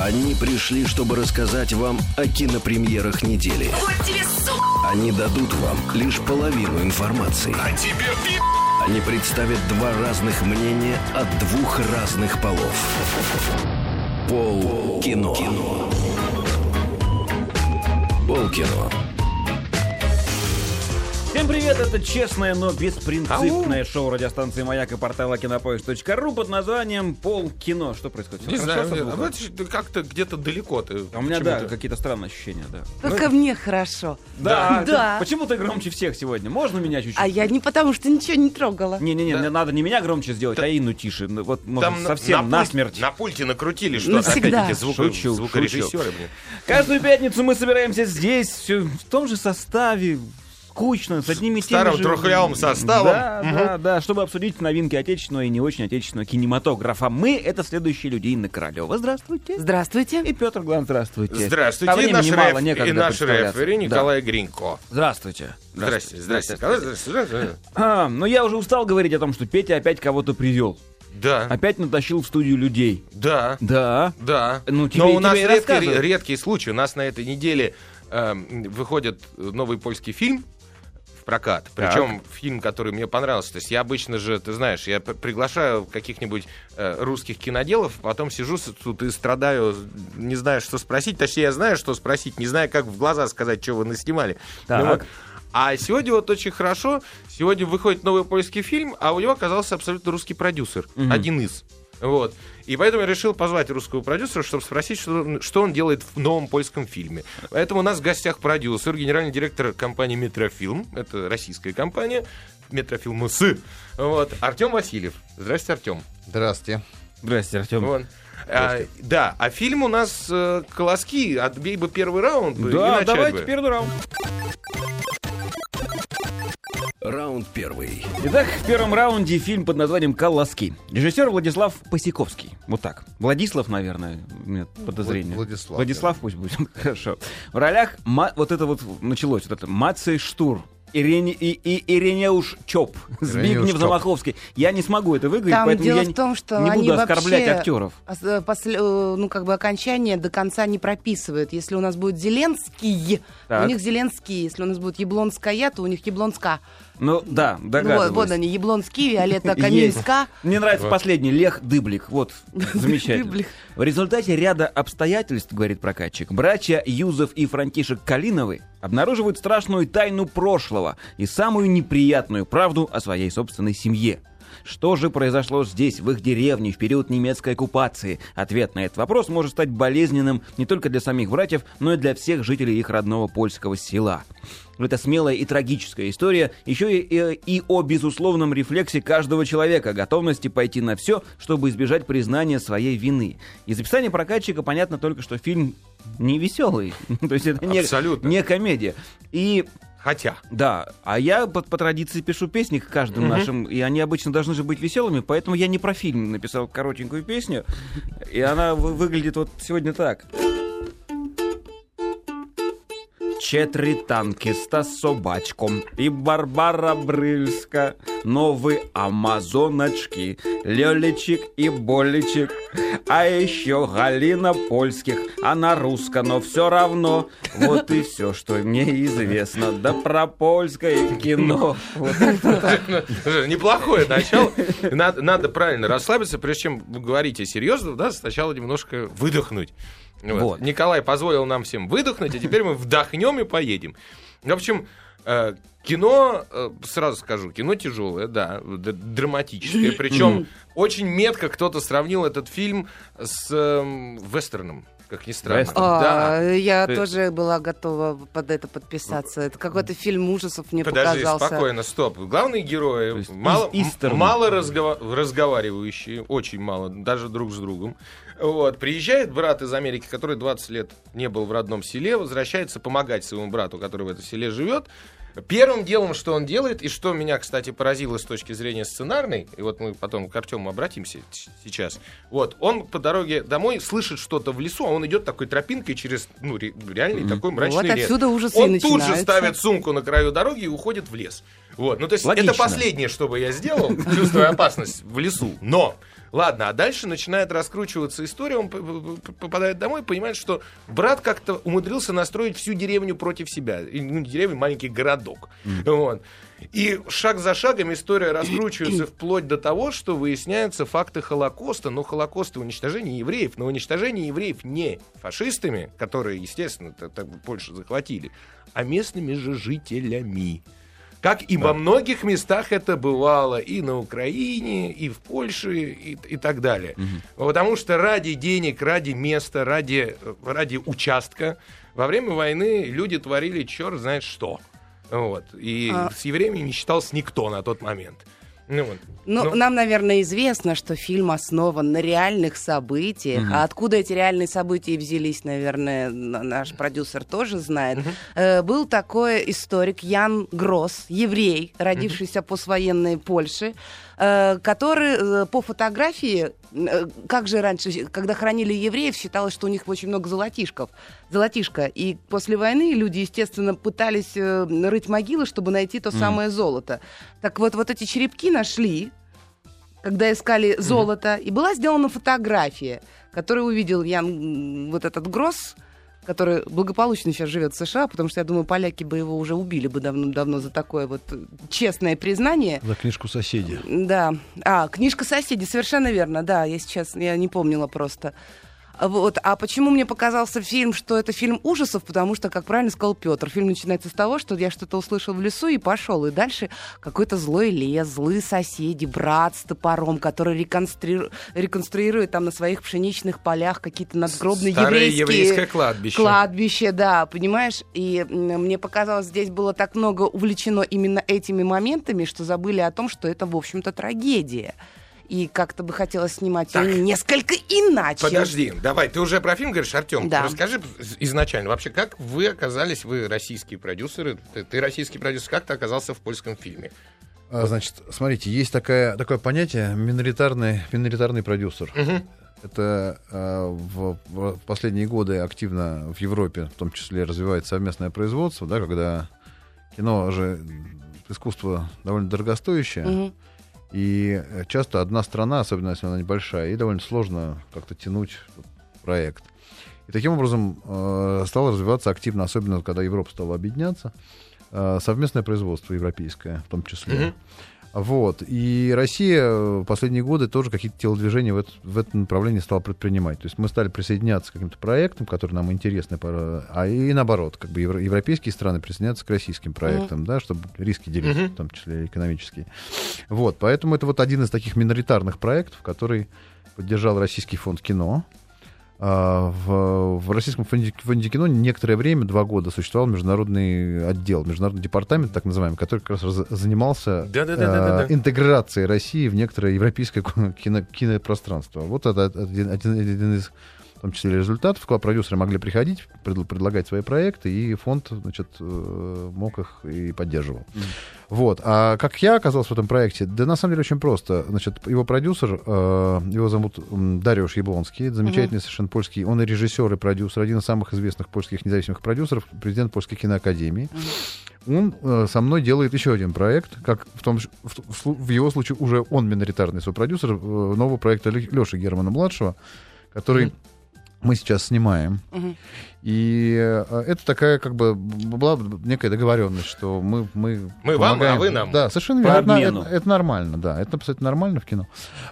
Они пришли, чтобы рассказать вам о кинопремьерах недели. Вот тебе, сука! Они дадут вам лишь половину информации. А тебе Они представят два разных мнения от двух разных полов. Пол кино. Пол кино. Всем привет, это честное, но беспринципное шоу радиостанции «Маяк» и портала кинопоиск.ру под названием «Пол кино». Что происходит? Не хорошо знаю, ну, это как-то где-то далеко ты. А у меня, да, какие-то странные ощущения, да. Только мне хорошо. Да, Да. Почему ты громче всех сегодня? Можно меня чуть-чуть? А я не потому, что ничего не трогала. Не-не-не, Да. надо не меня громче сделать, а Инну тише. Ну, Вот, может, Там на- совсем на, насмерть. пульте, на пульте накрутили что-то. Навсегда. Опять эти звук- Шучу, звукорежиссеры, блин. Каждую пятницу мы собираемся здесь, все в том же составе, скучно, с одними и теми старым же... трухлявым составом. Да, да, да, чтобы обсудить новинки отечественного и не очень отечественного кинематографа. Мы — это следующие люди. Инна Королева, здравствуйте. Здравствуйте. И Петр Глан, здравствуйте. Здравствуйте, А и наш, мало, реф- и наш рефери Да. Николай Гринько. Здравствуйте. Здрасте, здрасте. Николай, здрасте, здрасте. А, но я уже устал говорить о том, что Петя опять кого-то привел. Да, Опять натащил в студию людей. да, Да. да. Ну, тебе- Но у нас редкий, редкий случай. У нас на этой неделе эм, выходит новый польский фильм прокат. Причем фильм, который мне понравился. То есть я обычно же, ты знаешь, я приглашаю каких-нибудь э, русских киноделов, потом сижу тут и страдаю, не знаю, что спросить. Точнее, я знаю, что спросить, не знаю, как в глаза сказать, что вы наснимали. Так. Ну вот. А сегодня вот очень хорошо. Сегодня выходит новый польский фильм, а у него оказался абсолютно русский продюсер. Один из. Вот. И поэтому я решил позвать русского продюсера, чтобы спросить, что, он- что он делает в новом польском фильме. Поэтому у нас в гостях продюсер, генеральный директор компании Метрофилм. Это российская компания. Метрофилм С. Вот. Артем Васильев. Здрасте, Артем. Здравствуйте. Здрасте, Артем. Вот. А, да, а фильм у нас э, колоски. Отбей бы первый раунд. Да, давайте бы. первый раунд. Раунд первый. Итак, в первом раунде фильм под названием «Колоски». Режиссер Владислав Посяковский. Вот так. Владислав, наверное, у меня подозрение. Владислав, Владислав пусть будет. Хорошо. В ролях ма- вот это вот началось, вот это Мацей Штур. Ирене, и, и Иринеуш Чоп, Збигнев. Замаховский. Я не смогу это выговорить, Там поэтому дело я в не- том, что не они буду оскорблять актеров. э, после- э, ну, как бы окончание до конца не прописывают. Если у нас будет Зеленский, Так. у них Зеленский. Если у нас будет Яблонская, то у них Яблонска. Ну да, Ну, догадываюсь. вот, вот они, Яблонский, Виолетта. Каминска. Мне нравится последний, Лех Дыблик. Вот, замечательно. Дыблик. В результате ряда обстоятельств, говорит прокатчик, братья Юзов и Франтишек Калиновы обнаруживают страшную тайну прошлого и самую неприятную правду о своей собственной семье. Что же произошло здесь, в их деревне, в период немецкой оккупации? Ответ на этот вопрос может стать болезненным не только для самих братьев, но и для всех жителей их родного польского села. Это смелая и трагическая история, еще и, и- и о безусловном рефлексе каждого человека, готовности пойти на все, чтобы избежать признания своей вины. Из описания прокатчика понятно только, что фильм не веселый, то есть это не, не комедия. И Хотя. да, а я по, по традиции пишу песни к каждым нашим, и они обычно должны же быть веселыми, поэтому я не про фильм написал коротенькую песню, и она вы- выглядит вот сегодня так. Четыре танкиста с собачком и Барбара Брыльска, новые амазоночки, Лёличек и Боличек, а еще Галина Польских, она русско, но все равно, вот и все, что мне известно, да про польское кино. Неплохое начало. Надо, надо правильно расслабиться, прежде чем вы говорите серьезно, да, сначала немножко выдохнуть. Вот. Вот. Николай позволил нам всем выдохнуть, а теперь мы вдохнем и поедем. В общем, э, кино, э, сразу скажу, кино тяжелое, да, драматическое. Причем очень метко кто-то сравнил этот фильм с эм, вестерном, как ни странно. Вестерн. Да. А, я Ты- тоже была готова под это подписаться. Это какой-то фильм ужасов мне Подожди, показался. спокойно, стоп. Главные герои есть мало, мало разгова- разговаривающие, очень мало, даже друг с другом. Вот. Приезжает брат из Америки, который 20 лет не был в родном селе, возвращается помогать своему брату, который в этом селе живет. Первым делом, что он делает, и что меня, кстати, поразило с точки зрения сценарной, и вот мы потом к Артему обратимся сейчас, вот, он по дороге домой слышит что-то в лесу, а он идет такой тропинкой через, ну, ре- реальный такой мрачный Вот лес. отсюда ужасы Он тут же ставит сумку на краю дороги и уходит в лес. Вот, ну то есть Логично. это последнее, что бы я сделал, чувствуя опасность в лесу. Но Ладно, а дальше начинает раскручиваться история, он попадает домой, понимает, что брат как-то умудрился настроить всю деревню против себя. И, Ну, деревню, маленький городок. Вот. И шаг за шагом история раскручивается вплоть до того, что выясняются факты Холокоста, но Холокоста уничтожения евреев, но уничтожение евреев не фашистами, которые, естественно, Польшу захватили, а местными же жителями. Как и во многих местах это бывало и на Украине, и в Польше, и, и так далее. Потому что ради денег, ради места, ради, ради участка во время войны люди творили черт знает что. Вот. И А- с евреями не считался никто на тот момент. Ну, вот. Ну, Ну, нам, наверное, известно, что фильм основан на реальных событиях. А откуда эти реальные события взялись, наверное, наш продюсер тоже знает. Э, был такой историк Ян Гросс, еврей, родившийся послевоенной Польши, который э, по фотографии, э, как же раньше, когда хоронили евреев, считалось, что у них очень много золотишков. Золотишко. И после войны люди, естественно, пытались э, рыть могилы, чтобы найти то самое золото. Так вот, вот эти черепки нашли, когда искали золото, и была сделана фотография, которую увидел Ян, вот этот Гросс, который благополучно сейчас живет в США, потому что, я думаю, поляки бы его уже убили бы давно-давно за такое вот э, честное признание. За книжку соседи. Да. А, книжка соседей, совершенно верно, да, я сейчас, я не помнила просто. Вот. А почему мне показался фильм, что это фильм ужасов? Потому что, как правильно сказал Петр, фильм начинается с того, что я что-то услышал в лесу и пошел. И дальше какой-то злой лес, злые соседи, брат с топором, который реконстру- реконструирует там на своих пшеничных полях какие-то надгробные Старое еврейские... еврейское кладбище. Кладбище, да, понимаешь? И мне показалось, здесь было так много увлечено именно этими моментами, что забыли о том, что это, в общем-то, трагедия. И как-то бы хотелось снимать Так. ее несколько иначе. Подожди, давай, ты уже про фильм говоришь, Артем? Да. Расскажи изначально, вообще, как вы оказались, вы российские продюсеры, ты, ты российский продюсер, как ты оказался в польском фильме? А, значит, смотрите, есть такая, такое понятие миноритарный, миноритарный продюсер. Это а, в, в последние годы активно в Европе, в том числе, развивается совместное производство, да, когда кино же искусство довольно дорогостоящее, Мгм. И э, часто одна страна, особенно если она небольшая, и довольно сложно как-то тянуть проект. И таким образом э, стало развиваться активно, особенно когда Европа стала объединяться, э, совместное производство европейское в том числе. Мгм. Вот. И Россия э, в последние годы тоже какие-то телодвижения в, это- в этом направлении стала предпринимать. То есть мы стали присоединяться к каким-то проектам, которые нам интересны, а и наоборот, как бы евро- европейские страны присоединяются к российским проектам, да, чтобы риски делить, Мгм. в том числе экономические. Вот. Поэтому это вот один из таких миноритарных проектов, который поддержал Российский фонд кино. А, В, в Российском фонде, фонде кино некоторое время, два года, существовал международный отдел, международный департамент, так называемый, который как раз раз- занимался Да-да-да-да-да. э, интеграцией России в некоторое европейское кино, кинопространство. Вот это один, один- один из в том числе результатов, куда продюсеры могли приходить, пред- предлагать свои проекты, и фонд, значит, э, мог их и поддерживал. Вот. А как я оказался в этом проекте? Да на самом деле очень просто. Значит, его продюсер, э, его зовут Дариуш Яблонский, замечательный совершенно польский, он и режиссер, и продюсер, один из самых известных польских независимых продюсеров, президент Польской киноакадемии. Он э, со мной делает еще один проект, как в, том, в, в в его случае уже он миноритарный свой продюсер э, нового проекта Леши Германа-младшего, который мы сейчас снимаем. Мгм. И э, это такая, как бы, была некая договоренность, что мы... Мы, Мы вам, а помогаем. вы нам. Да, совершенно верно. Это, это- это нормально, да. Это абсолютно нормально в кино.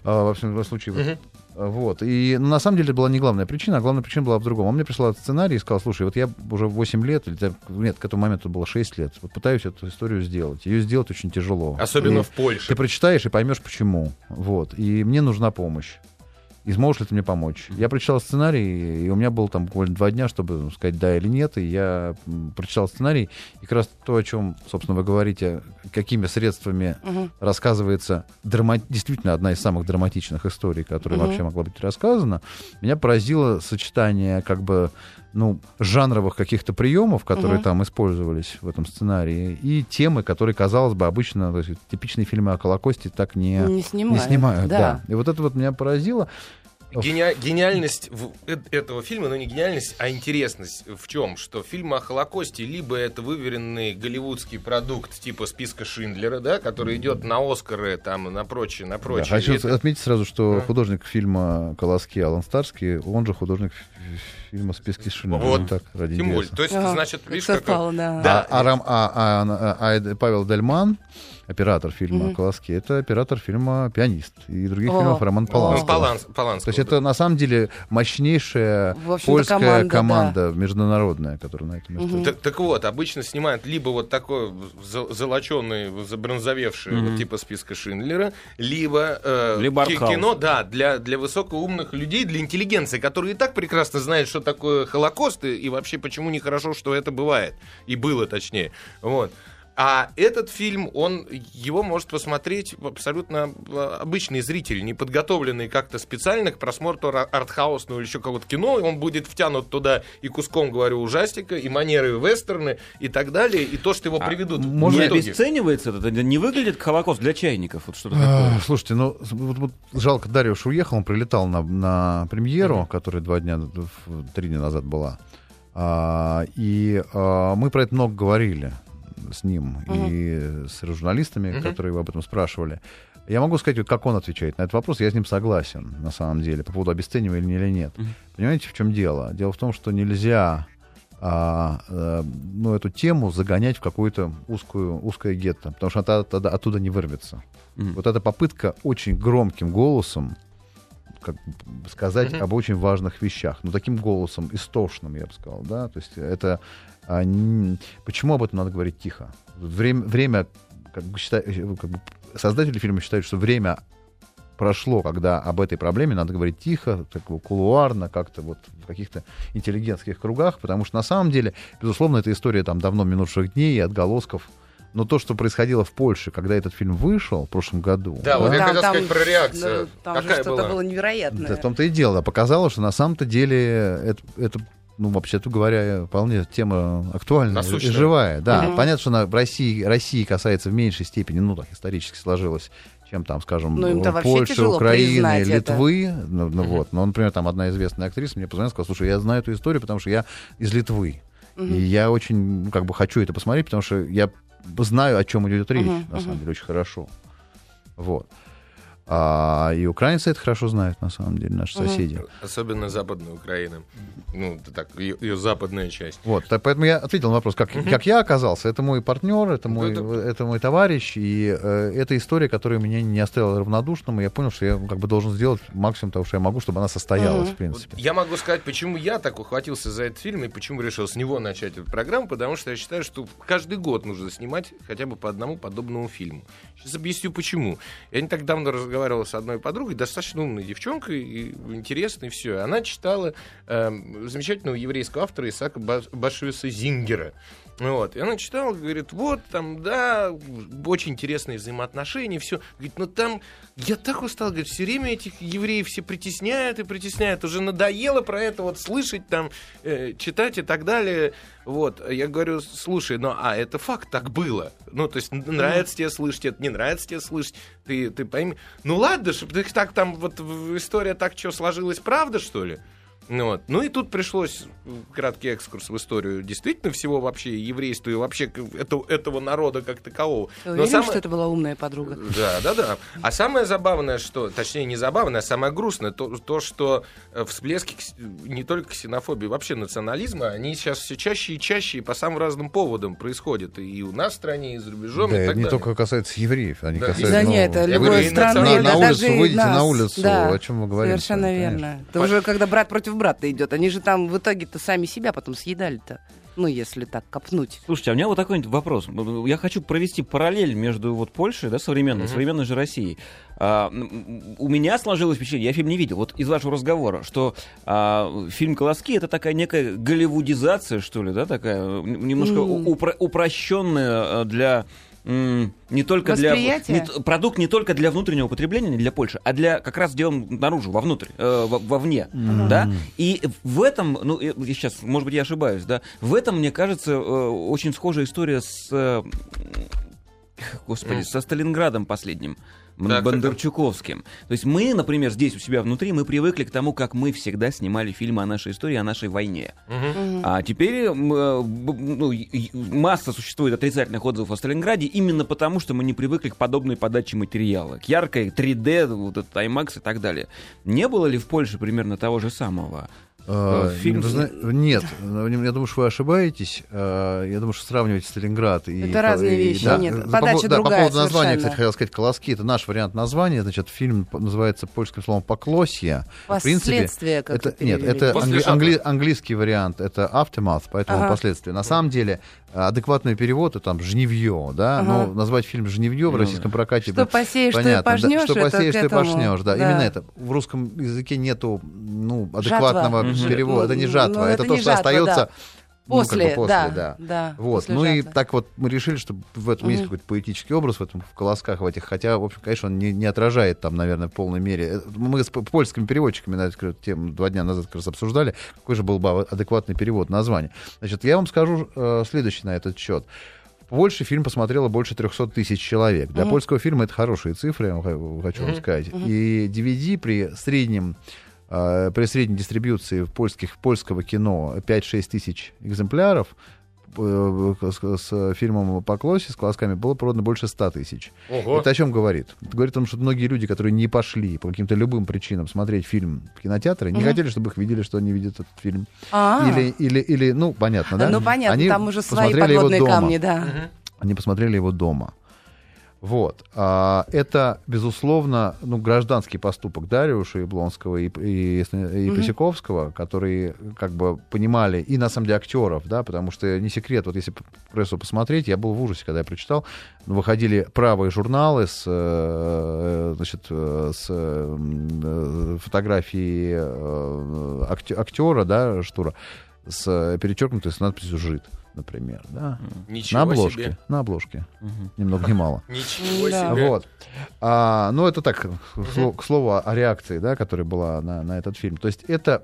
А, во всем случае. А, Вот. И ну, на самом деле это была не главная причина, а главная причина была в другом. Он мне прислал сценарий и сказал, слушай, вот я уже 8 лет, или нет, к этому моменту было 6 лет, вот пытаюсь эту историю сделать. Ее сделать очень тяжело. Особенно И в Польше. Ты прочитаешь и поймешь, почему. Вот. И мне нужна помощь. И сможешь ли ты мне помочь? Я прочитал сценарий, и у меня было там буквально два дня, чтобы сказать да или нет. И я прочитал сценарий. И как раз то, о чем, собственно, вы говорите, какими средствами Мгм. рассказывается драма- действительно одна из самых драматичных историй, которая Мгм. вообще могла быть рассказана, меня поразило сочетание как бы ну, жанровых каких-то приемов, которые Мгм. там использовались в этом сценарии, и темы, которые, казалось бы, обычно то есть, типичные фильмы о Колокосте так не, Не снимают. не снимают. да. Да. И вот это вот меня поразило. Гения- гениальность в- э- этого фильма, ну не гениальность, а интересность в чем? Что фильм о Холокосте либо это выверенный голливудский продукт типа списка Шиндлера, да, который идет на Оскары, там, на прочее, на Да, прочее. хочу Это- отметить сразу, что Да. художник фильма «Колоски» Алан Старский, он же художник фильма «Списки Шиндлера». Вот. Так, ради Тем более. То есть, Ага, значит, видишь, как... совпало, да. Да. А, а Рам- а- а- а- а Павел Дельман, оператор фильма Мгм. «Колоски», это оператор фильма «Пианист» и других О. фильмов Роман. Ну, Поланского. Поланс- Поланского, То есть это на самом деле мощнейшая польская команда, команда, международная, которая на этом месте. Так, так вот, обычно снимают либо вот такой золоченый, забронзовевший, Мгм. вот типа списка Шиндлера, либо, э, Либо кино, да, для, для высокоумных людей, для интеллигенции, которые и так прекрасно знают, что такое Холокост и, вообще почему нехорошо, что это бывает. И было, точнее. Вот. А этот фильм, он его может посмотреть абсолютно э, обычный зритель, не подготовленный как-то специально к просмотру ар- артхаусного или еще какого-то кино, и он будет втянут туда и куском, говорю, ужастика, и манеры вестерны, и так далее, и то, что его приведут. в может, Не обесценивается это? Не выглядит Холокост для чайников? Вот что-то А, такое. Слушайте, ну вот, вот жалко, Дарьюш уехал, он прилетал на, на премьеру, которая два дня, три дня назад была. А, и а, мы про это много говорили с ним и с журналистами, Мгм. которые его об этом спрашивали. Я могу сказать, вот как он отвечает на этот вопрос. Я с ним согласен, на самом деле, по поводу обесценивания или нет. Мгм. Понимаете, в чем дело? Дело в том, что нельзя а, э, ну, эту тему загонять в какую-то узкую, узкое гетто, потому что она тогда оттуда не вырвется. Мгм. Вот эта попытка очень громким голосом как бы сказать Мгм. об очень важных вещах, но таким голосом истошным, я бы сказал, да, то есть это а, н- почему об этом надо говорить тихо? Время, время как бы, считай- э, как бы создатели фильма считают, что время прошло, когда об этой проблеме надо говорить тихо, так кулуарно, как-то вот в каких-то интеллигентских кругах, потому что на самом деле, безусловно, эта история там давно минувших дней и отголосков. Но то, что происходило в Польше, когда этот фильм вышел в прошлом году, Да, вот я Там- хотел там- сказать про реакцию. ну, Там же Какая что-то была? было невероятное. Да, в том-то и дело. Показало, что на самом-то деле это, это, ну, вообще-то говоря, вполне тема актуальная Насущная. и живая. Да, Мгм. понятно, что она в России, России касается в меньшей степени, ну, так исторически сложилось, чем там, скажем, Ну, признать это. Литвы. Ну, ну, вот. Но, например, там одна известная актриса мне позвонила и сказала, слушай, я знаю эту историю, потому что я из Литвы. Мгм. И я очень, ну, как бы, хочу это посмотреть, потому что я знаю, о чем идет речь, Мгм, на самом деле, очень хорошо. Вот. А, и украинцы это хорошо знают, на самом деле, наши соседи. Особенно Западная Украина. Ну, так, ее, ее западная часть. Вот, так поэтому я ответил на вопрос, как, как я оказался. Это мой партнер, это мой, Это- это мой товарищ, и э, это история, которая меня не оставила равнодушным, и я понял, что я ну, как бы должен сделать максимум того, что я могу, чтобы она состоялась, Мгм. в принципе. Вот я могу сказать, почему я так ухватился за этот фильм и почему решил с него начать эту программу, потому что я считаю, что каждый год нужно снимать хотя бы по одному подобному фильму. Сейчас объясню почему. Я не так давно разговаривал с одной подругой, достаточно умной девчонкой, и интересной, все. Она читала эм, замечательного еврейского автора Исаака Ба- Башвиса Зингера. Вот. И она читала, говорит, вот там, да, очень интересные взаимоотношения, все. Говорит, ну там, я так устал, говорит, все время этих евреев все притесняют и притесняют. Уже надоело про это вот слышать, там, э, читать и так далее. Вот. Я говорю, слушай, ну а это факт, так было. Ну, то есть нравится тебе слышать это, не нравится тебе слышать. Ты, ты пойми. Ну ладно, чтобы так там, вот история так что сложилась, правда, что ли? Ну, вот. ну и тут пришлось краткий экскурс в историю действительно всего вообще еврейства и вообще это- этого народа как такового. Ты Но уверен, самое- что это была умная подруга? да, да, да. А самое забавное, что, точнее, не забавное, а самое грустное, то, то что э, всплески не только ксенофобии, вообще национализма, они сейчас все чаще и чаще и по самым разным поводам происходят. И у нас в стране, и за рубежом, Да, и так не далее. только касается евреев, они Да. касаются... Да ну, нет, это любой страны, да На улицу выйдите нас. на улицу, Да, о чем мы говорим, Совершенно верно. Это уже когда брат против брата идет. Они же там в итоге-то сами себя потом съедали-то. Ну, если так копнуть. Слушайте, а у меня вот такой вопрос. Я хочу провести параллель между вот Польшей, да, современной, Мгм. современной же Россией. А, у меня сложилось впечатление, я фильм не видел, вот из вашего разговора, что а, фильм «Колоски» — это такая некая голливудизация, что ли, да, такая, немножко М. упро- упрощенная а, для не только для не продукт не только для внутреннего потребления, не для Польши, а для как раз сделан наружу, вовнутрь, э, во- вовне, да. И в этом, ну я сейчас, может быть, я ошибаюсь, да, в этом мне кажется э, очень схожая история с, э, господи, Мгм. со Сталинградом последним. Так, Бондарчуковским. То есть мы, например, здесь у себя внутри, мы привыкли к тому, как мы всегда снимали фильмы о нашей истории, о нашей войне. Мгм. А теперь э, б- ну, масса существует отрицательных отзывов о Сталинграде именно потому, что мы не привыкли к подобной подаче материала, к яркой 3D, вот этот IMAX и так далее. Не было ли в Польше примерно того же самого? Э, Фильм- вы зна- Нет, ну, я думаю, что вы ошибаетесь. Э, Я думаю, что сравниваете Сталинград и... Это разные и- вещи, да, нет, за- по подача поводу- да, другая По поводу названия, совершенно. кстати, хотел сказать «Колоски». Это наш вариант названия. Значит, фильм называется польским словом «Поклосье». В принципе, Последствия как это, нет, это англи- англи- английский вариант, это aftermath, поэтому Ага. последствия. На самом деле, э, адекватный перевод это там жнивье, да, Ага. но назвать фильм жнивье в Ну российском прокате Что посеешь, что и понятно, да, пожнешь, что посеешь, что этому, пожнешь, да. да. Именно это. В русском языке нету ну, Жатва. адекватного Мгм. перевода. Это не Ну, жатва, ну, это, это то, не что жатва, остается да. Ну, как бы После, после, да, да. да, Вот. после Ну и жатвы. так вот мы решили, что в этом есть какой-то поэтический образ в этом в колосках в этих, хотя, в общем, конечно, он не, не отражает там, наверное, в полной мере. Э, Мы с польскими переводчиками на эту тему два дня назад как раз обсуждали, какой же был бы адекватный перевод названия. Значит, я вам скажу э, следующее на этот счет. В Польше фильм посмотрело больше 300 тысяч человек. Для Мгм. польского фильма это хорошие цифры, я хочу вам сказать. И DVD при среднем э, при средней дистрибьюции в польских, польского кино 5-6 тысяч экземпляров э, с, с фильмом «Поклоси», с колосками, было продано больше 100 тысяч. Это о чем говорит? Это говорит о том, что многие люди, которые не пошли по каким-то любым причинам смотреть фильм в кинотеатре, не хотели, чтобы их видели, что они видят этот фильм. А, Или, или, или, ну, понятно, да? ну понятно, Они там уже свои подводные дома. камни, да. Они посмотрели его дома. Вот. А, это, безусловно, ну, гражданский поступок Дариуша Яблонского и, и, и Мгм. Посяковского, которые как бы понимали, и на самом деле актеров, да, потому что не секрет, вот если прессу посмотреть, я был в ужасе, когда я прочитал, выходили правые журналы с, э, значит, э, с э, э, фотографией акте- актера, да, Штура, с перечеркнутой с надписью «Жид», например, да. Ничего На обложке. себе. На обложке. Мгм. Ни много ни мало. Ничего Да. себе. Вот. А, ну, это так, к к слову о реакции, да, которая была на, на этот фильм. То есть это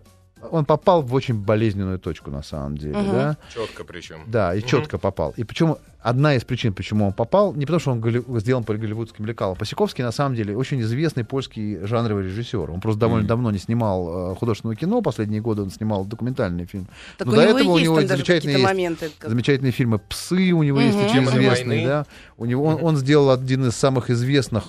он попал в очень болезненную точку, на самом деле, Мгм. да. Четко причем. Да, и Мгм. четко попал. И причем одна из причин, почему он попал, не потому, что он голли- сделан по голливудским лекалам. Посяковский, на самом деле, очень известный польский жанровый режиссер. Он просто довольно Мгм. давно не снимал э, художественного кино. Последние годы он снимал документальный фильм. Так Ну, у до него этого у есть него там даже замечательные есть моменты. как- Замечательные фильмы «Псы» у него есть Мгм. очень известные, да. У него, он, он сделал один из самых известных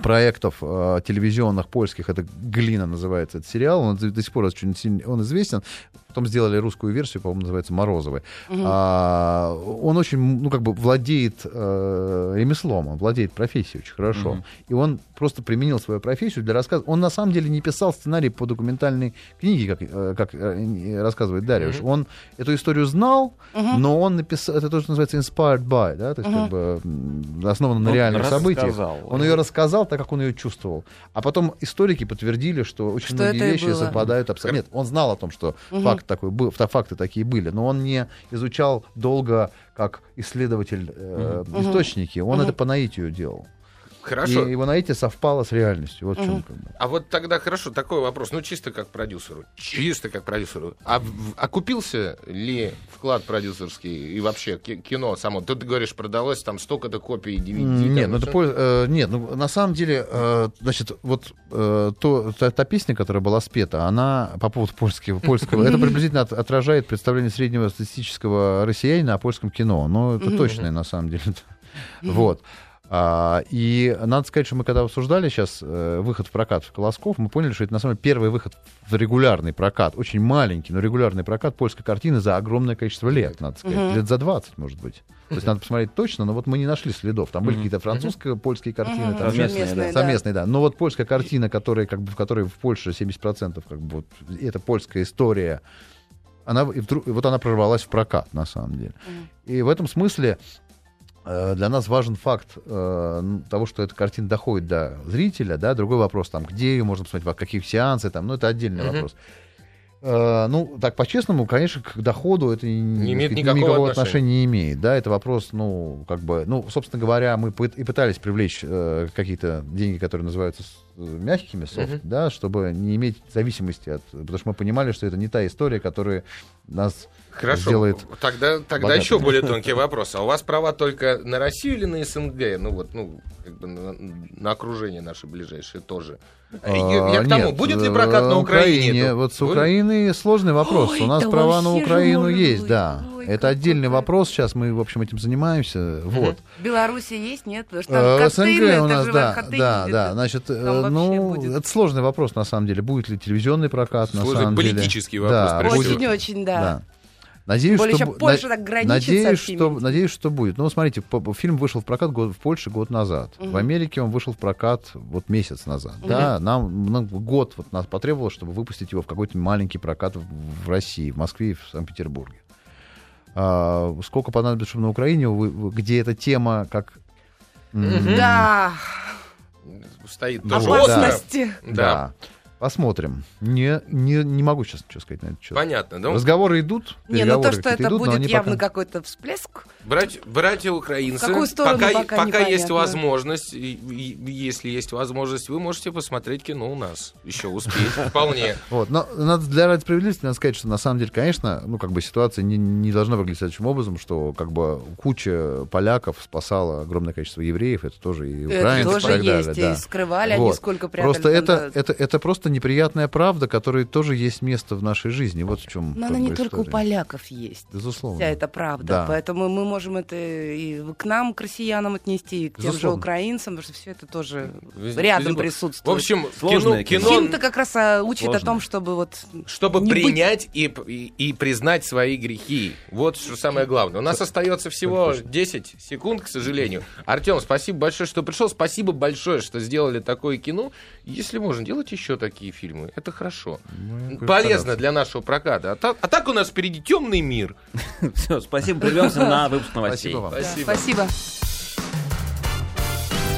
проектов э, телевизионных польских, это «Глина» называется этот сериал, он до, до сих пор очень сильно, он известен. Потом сделали русскую версию, по-моему, называется «Морозовы». Мгм. А, он очень, ну, как бы владеет э, ремеслом, он владеет профессией очень хорошо. Мгм. И он просто применил свою профессию для рассказа. Он на самом деле не писал сценарий по документальной книге, как, э, как э, рассказывает Дарьюш. Мгм. Он эту историю знал, Мгм. но он написал, это то, что называется inspired by, да, то есть Мгм. как бы основано на Он реальных событиях. рассказал. Он ее рассказал так, как он ее чувствовал. А потом историки подтвердили, что очень Что многие вещи совпадают абсолютно. Нет, он знал о том, что Мгм. факт такой был, фа- факты такие были, но он не изучал долго как исследователь э, Мгм. источники. Он Мгм. это по наитию делал. Хорошо. И его наитие совпало с реальностью. Вот в чем как бы. А вот тогда хорошо, такой вопрос, ну чисто как продюсеру, чисто как продюсеру. А окупился ли вклад продюсерский и вообще ки- кино само? Тут ты говоришь, продалось там столько-то копий DVD. Нет, ну, это всё. по- э, нет, ну на самом деле, э, значит, вот э, то, та, та песня, которая была спета, она по поводу польского, польского это приблизительно от- отражает представление среднего статистического россиянина о польском кино. Ну, это точное на самом деле. Вот. А, и надо сказать, что мы когда обсуждали сейчас э, выход в прокат в Колосков, мы поняли, что это на самом деле первый выход в регулярный прокат, очень маленький, но регулярный прокат польской картины за огромное количество лет, надо сказать, Мгм. лет за 20, может быть. То есть надо посмотреть точно, но вот мы не нашли следов. Там были какие-то французско-польские картины, Мгм. там Совместные, да. совместные, да. Но вот польская картина, которая, как бы, в которой в Польше 70% как бы, вот, это польская история, она, и вдруг, вот она прорвалась в прокат, на самом деле. И в этом смысле для нас важен факт э, того, что эта картина доходит до зрителя, да, другой вопрос, там, где ее можно посмотреть, во каких сеансы, там, ну, это отдельный Мгм. вопрос. Э, ну, так, по-честному, конечно, к доходу это не, имеет сказать, никакого отношения. отношения. не имеет, да, это вопрос, ну, как бы, ну, собственно говоря, мы и пытались привлечь э, какие-то деньги, которые называются мягкими, софт, Мгм. да, чтобы не иметь зависимости от... Потому что мы понимали, что это не та история, которая нас Хорошо, сделает тогда, тогда богатыми. еще более тонкий вопрос. А у вас права только на Россию или на СНГ? Ну вот, ну, как бы на, на окружение наше ближайшее тоже. А, я я к тому, нет, будет ли прокат на э, Украине? это? Вот с? Украиной сложный вопрос. Ой, У нас да права на Украину есть, быть. да. Ой, Это отдельный круто. вопрос. Сейчас мы, в общем, этим занимаемся. Вот. Беларуси есть, нет? Потому что Э, там СНГ это у нас, да, да, да. Значит, э, ну, будет. это сложный вопрос, на самом деле. Будет ли телевизионный прокат, на Сложный самом деле. политический вопрос. Очень-очень, да. Надеюсь, Более что, Польша на- так граничит надеюсь, что, надеюсь, что будет. Ну, смотрите, по- по- фильм вышел в прокат год, в Польше год назад. В Америке он вышел в прокат вот месяц назад. Да, нам ну, год вот нас потребовалось, чтобы выпустить его в какой-то маленький прокат в, в России, в Москве и в Санкт-Петербурге. А, сколько понадобится, чтобы на Украине, вы- где эта тема как... м, Мгм. Да, Стоит остро. опасности. Да. Да. Посмотрим. Не, не, не могу сейчас ничего сказать на этот счет. Понятно. Ну, Разговоры идут, Не, ну то, что это идут, будет явно пока- какой-то всплеск. Братья, братья украинцы, В какую сторону пока, пока пока есть возможность, и- и- если есть возможность, вы можете посмотреть кино у нас. Еще успеть. Вполне. Вот, но надо для ради справедливости надо сказать, что на самом деле, конечно, ну как бы ситуация не, не должна выглядеть следующим образом, что как бы куча поляков спасала огромное количество евреев, это тоже и Это украинцев тоже и так есть. далее. И да. скрывали они Вот. сколько прятали. Просто это, это, это просто неприятная правда, которая тоже есть место в нашей жизни. Вот в чем. Но она не только у поляков есть. Безусловно. Вся эта правда. Да. Поэтому мы можем это и к нам, к россиянам, отнести, и к тем же Безусловно. украинцам, потому что все это тоже Вез- рядом безусловно. В присутствует. общем, Сложное кино, кино. кино Фильм-то как раз а, учит Сложно. о том, чтобы вот... чтобы не быть- принять и, и, и признать свои грехи. Вот что самое главное. У нас остается всего 10 секунд, к сожалению. Артем, спасибо большое, что пришел. Спасибо большое, что сделали такое кино. Если можно, делать еще такие фильмы. Это хорошо. Полезно для нашего проката. А так, а так у нас впереди темный мир. Все, спасибо, прервемся на выпуск новостей. Спасибо вам. Да, Спасибо. спасибо.